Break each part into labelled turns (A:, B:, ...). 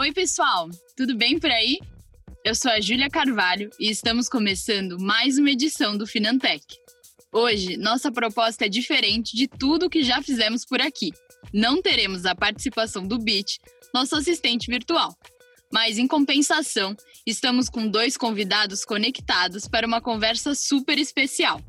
A: Oi, pessoal, tudo bem por aí? Eu sou a Júlia Carvalho e estamos começando mais uma edição do Finantech. Hoje, nossa proposta é diferente de tudo que já fizemos por aqui. Não teremos a participação do Bit, nosso assistente virtual. Mas, em compensação, estamos com dois convidados conectados para uma conversa super especial.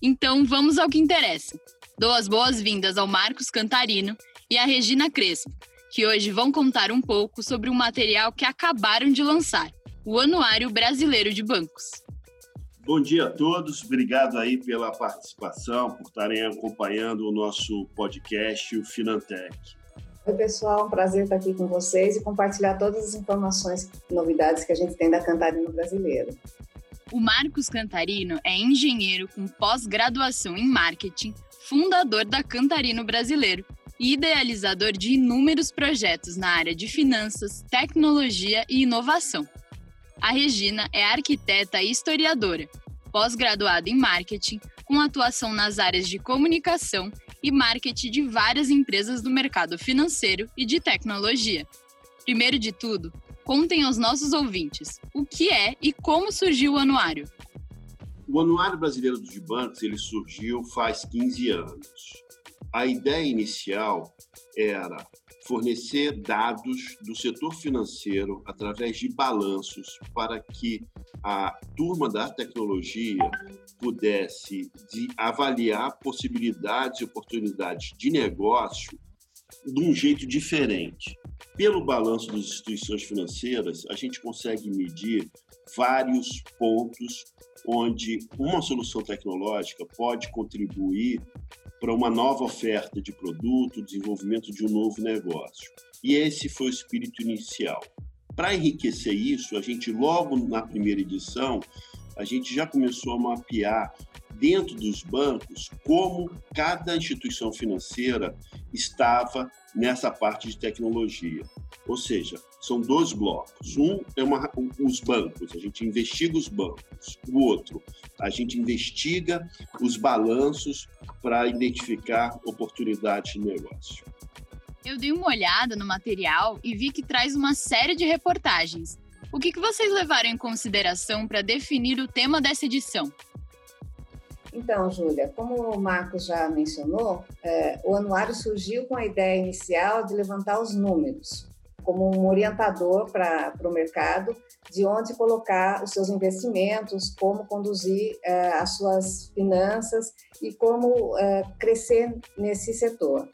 A: Então, vamos ao que interessa. Dou as boas-vindas ao Marcos Cantarino e à Regina Crespo, que hoje vão contar um pouco sobre um material que acabaram de lançar, o Anuário Brasileiro de Bancos.
B: Bom dia a todos, obrigado aí pela participação, por estarem acompanhando o nosso podcast, o Finantech.
C: Oi, pessoal, um prazer estar aqui com vocês e compartilhar todas as informações e novidades que a gente tem da Cantarino Brasileiro.
A: O Marcos Cantarino é engenheiro com pós-graduação em marketing, fundador da Cantarino Brasileiro e idealizador de inúmeros projetos na área de finanças, tecnologia e inovação. A Regina é arquiteta e historiadora, pós-graduada em marketing, com atuação nas áreas de comunicação e marketing de várias empresas do mercado financeiro e de tecnologia. Primeiro de tudo, contem aos nossos ouvintes o que é e como surgiu o anuário.
B: O Anuário Brasileiro dos Bancos ele surgiu faz 15 anos. A ideia inicial era fornecer dados do setor financeiro através de balanços para que a turma da tecnologia pudesse de avaliar possibilidades e oportunidades de negócio de um jeito diferente. Pelo balanço das instituições financeiras, a gente consegue medir vários pontos onde uma solução tecnológica pode contribuir para uma nova oferta de produto, desenvolvimento de um novo negócio. E esse foi o espírito inicial. Para enriquecer isso, a gente logo na primeira edição, a gente já começou a mapear dentro dos bancos como cada instituição financeira estava nessa parte de tecnologia. Ou seja, são dois blocos. Um é uma, os bancos, a gente investiga os bancos. O outro, a gente investiga os balanços para identificar oportunidades de negócio.
A: Eu dei uma olhada no material e vi que traz uma série de reportagens. O que, que vocês levaram em consideração para definir o tema dessa edição?
C: Então, Júlia, como o Marcos já mencionou, é, o anuário surgiu com a ideia inicial de levantar os números como um orientador para o mercado de onde colocar os seus investimentos, como conduzir é, as suas finanças e como é, crescer nesse setor.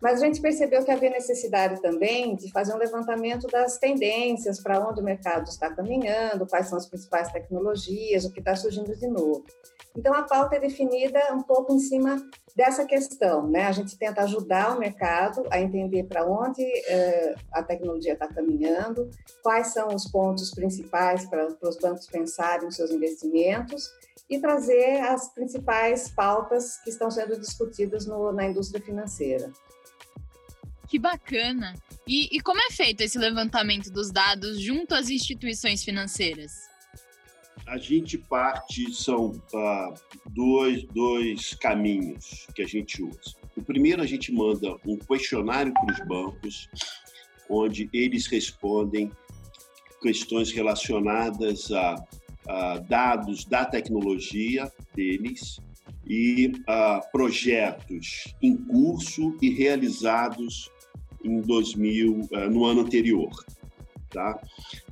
C: Mas a gente percebeu que havia necessidade também de fazer um levantamento das tendências, para onde o mercado está caminhando, quais são as principais tecnologias, o que está surgindo de novo. Então, a pauta é definida um pouco em cima dessa questão, né? A gente tenta ajudar o mercado a entender para onde eh, a tecnologia está caminhando, quais são os pontos principais para, os bancos pensarem os seus investimentos e trazer as principais pautas que estão sendo discutidas no, na indústria financeira.
A: Que bacana! E, e como é feito esse levantamento dos dados junto às instituições financeiras?
B: a gente parte, são ah, dois, dois caminhos que a gente usa. O primeiro, a gente manda um questionário para os bancos, onde eles respondem questões relacionadas a, a dados da tecnologia deles e a projetos em curso e realizados em 2000, ah, no ano anterior. Tá?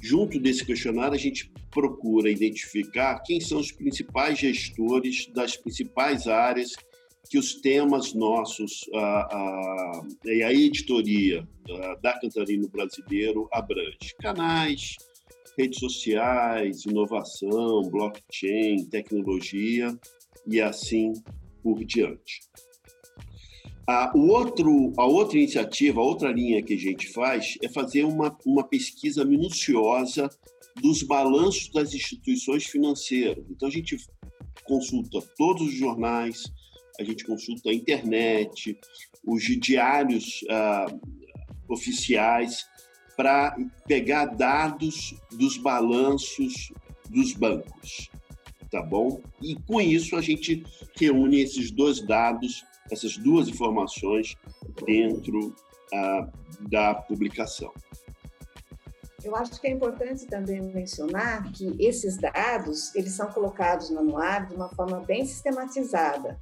B: Junto desse questionário, a gente procura identificar quem são os principais gestores das principais áreas que os temas nossos a, a, e a editoria a, da Cantarino Brasileiro abrange. Canais, redes sociais, inovação, blockchain, tecnologia e assim por diante. A, o outro, a outra iniciativa, a outra linha que a gente faz é fazer uma, uma pesquisa minuciosa dos balanços das instituições financeiras. Então, a gente consulta todos os jornais, a gente consulta a internet, os diários ah, oficiais, para pegar dados dos balanços dos bancos, tá bom? E com isso a gente reúne esses dois dados, essas duas informações dentro ah, da publicação.
C: Eu acho que é importante também mencionar que esses dados, eles são colocados no anuário de uma forma bem sistematizada,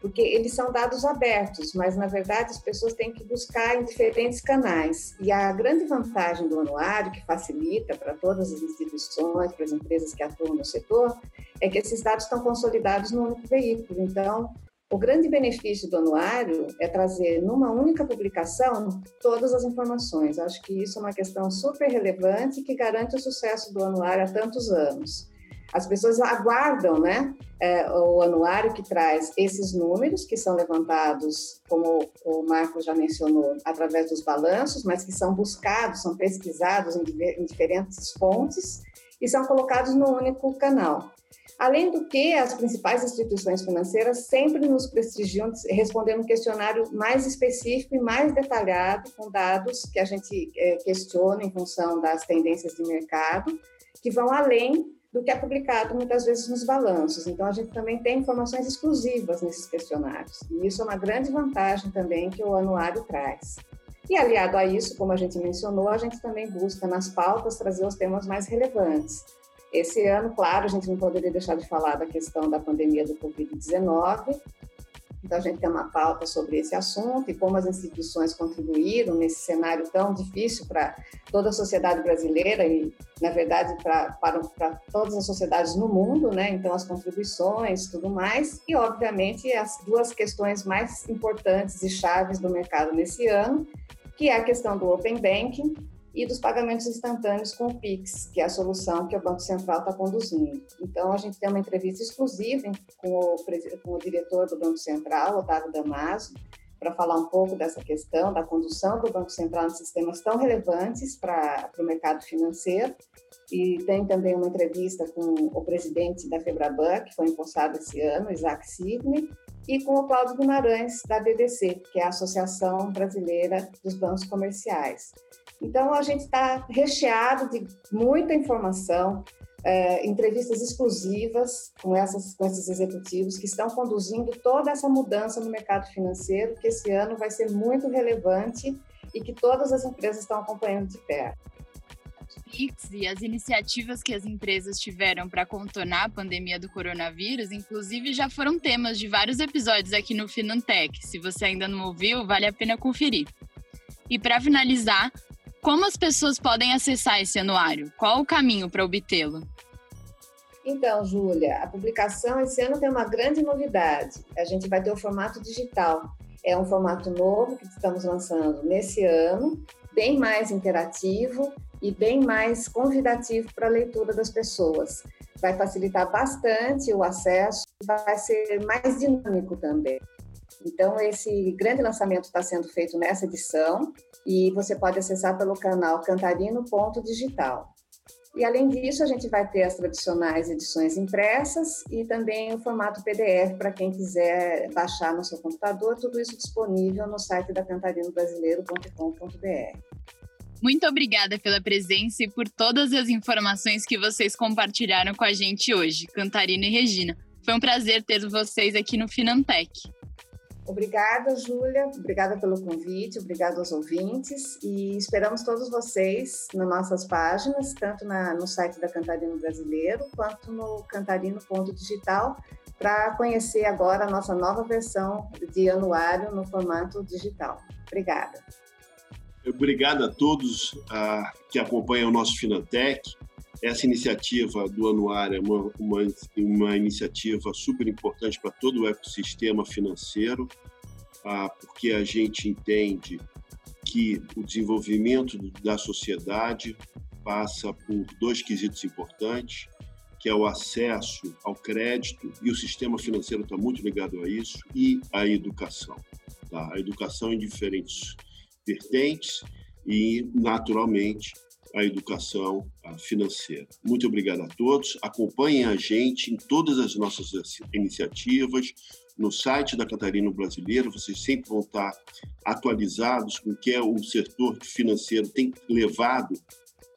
C: porque eles são dados abertos, mas na verdade as pessoas têm que buscar em diferentes canais. E a grande vantagem do anuário, que facilita para todas as instituições, para as empresas que atuam no setor, é que esses dados estão consolidados num único veículo. Então, o grande benefício do anuário é trazer numa única publicação todas as informações. Acho que isso é uma questão super relevante que garante o sucesso do anuário há tantos anos. As pessoas aguardam né, é, o anuário que traz esses números, que são levantados, como o Marco já mencionou, através dos balanços, mas que são buscados, são pesquisados em, em diferentes fontes e são colocados no único canal. Além do que, as principais instituições financeiras sempre nos prestigiam respondendo um questionário mais específico e mais detalhado, com dados que a gente é, questiona em função das tendências de mercado, que vão além do que é publicado muitas vezes nos balanços. Então, a gente também tem informações exclusivas nesses questionários. E isso é uma grande vantagem também que o anuário traz. E aliado a isso, como a gente mencionou, a gente também busca nas pautas trazer os temas mais relevantes. Esse ano, claro, a gente não poderia deixar de falar da questão da pandemia do Covid-19. Então, a gente tem uma pauta sobre esse assunto e como as instituições contribuíram nesse cenário tão difícil para toda a sociedade brasileira e, na verdade, para, para, todas as sociedades no mundo, né? Então, as contribuições, tudo mais. E, obviamente, as duas questões mais importantes e chaves do mercado nesse ano, que é a questão do Open Banking e dos pagamentos instantâneos com o Pix, que é a solução que o Banco Central está conduzindo. Então, a gente tem uma entrevista exclusiva com o, com o diretor do Banco Central, Otávio Damaso, para falar um pouco dessa questão da condução do Banco Central em sistemas tão relevantes para o mercado financeiro. E tem também uma entrevista com o presidente da Febraban, que foi empossado esse ano, Isaac Sidney, e com o Cláudio Guimarães, da BDC, que é a Associação Brasileira dos Bancos Comerciais. Então, a gente está recheado de muita informação, é, entrevistas exclusivas com, essas, com esses executivos que estão conduzindo toda essa mudança no mercado financeiro, que esse ano vai ser muito relevante e que todas as empresas estão acompanhando de perto.
A: PIX e as iniciativas que as empresas tiveram para contornar a pandemia do coronavírus, inclusive, já foram temas de vários episódios aqui no Finantech. Se você ainda não ouviu, vale a pena conferir. E para finalizar, como as pessoas podem acessar esse anuário? Qual o caminho para obtê-lo?
C: Então, Júlia, a publicação esse ano tem uma grande novidade. A gente vai ter o formato digital. É um formato novo que estamos lançando nesse ano, bem mais interativo e bem mais convidativo para a leitura das pessoas. Vai facilitar bastante o acesso, vai ser mais dinâmico também. Então, esse grande lançamento está sendo feito nessa edição e você pode acessar pelo canal cantarino.digital. E além disso, a gente vai ter as tradicionais edições impressas e também o formato PDF para quem quiser baixar no seu computador, tudo isso disponível no site da cantarinobrasileiro.com.br.
A: Muito obrigada pela presença e por todas as informações que vocês compartilharam com a gente hoje, Cantarina e Regina. Foi um prazer ter vocês aqui no Finantech.
C: Obrigada, Júlia. Obrigada pelo convite, obrigada aos ouvintes e esperamos todos vocês nas nossas páginas, tanto na, no site da Cantarino Brasileiro quanto no cantarino.digital, para conhecer agora a nossa nova versão de anuário no formato digital. Obrigada.
B: Obrigado a todos uh, que acompanham o nosso Finantech. Essa iniciativa do anuário é uma, uma, uma iniciativa super importante para todo o ecossistema financeiro, ah, porque a gente entende que o desenvolvimento da sociedade passa por dois quesitos importantes, que é o acesso ao crédito, e o sistema financeiro está muito ligado a isso, e a educação. Tá? A educação em diferentes vertentes e, naturalmente, a educação financeira. Muito obrigado a todos. Acompanhem a gente em todas as nossas iniciativas. No site da Catarina Brasileiro, vocês sempre vão estar atualizados com o que é o setor financeiro tem levado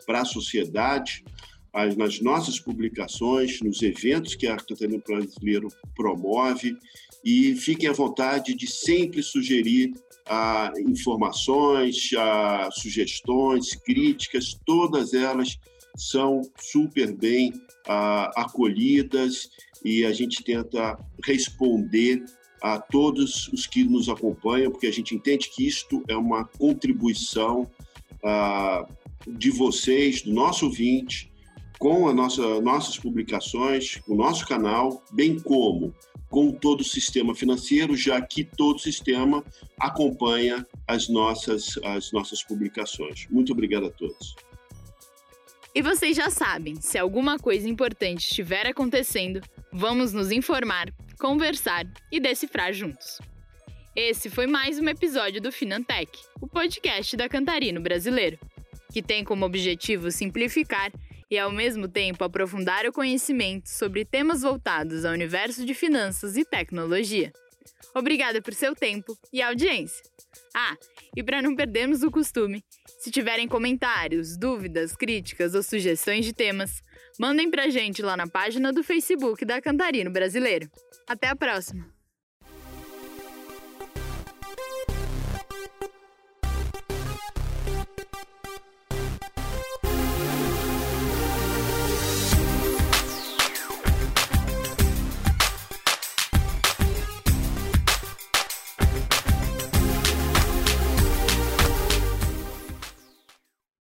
B: para a sociedade. nas nossas publicações, nos eventos que a Catarina Brasileiro promove e fiquem à vontade de sempre sugerir ah, informações, ah, sugestões, críticas, todas elas são super bem ah, acolhidas e a gente tenta responder a todos os que nos acompanham, porque a gente entende que isto é uma contribuição de vocês, do nosso ouvinte, com a nossa, nossas publicações, o nosso canal, bem como com todo o sistema financeiro, já que todo o sistema acompanha as nossas, as nossas publicações. Muito obrigado a todos.
A: E vocês já sabem, se alguma coisa importante estiver acontecendo, vamos nos informar, conversar e decifrar juntos. Esse foi mais um episódio do Finantech, o podcast da Cantarino Brasileiro, que tem como objetivo simplificar e, ao mesmo tempo, aprofundar o conhecimento sobre temas voltados ao universo de finanças e tecnologia. Obrigada por seu tempo e audiência. Ah, e para não perdermos o costume, se tiverem comentários, dúvidas, críticas ou sugestões de temas, mandem pra gente lá na página do Facebook da Cantarino Brasileiro. Até a próxima!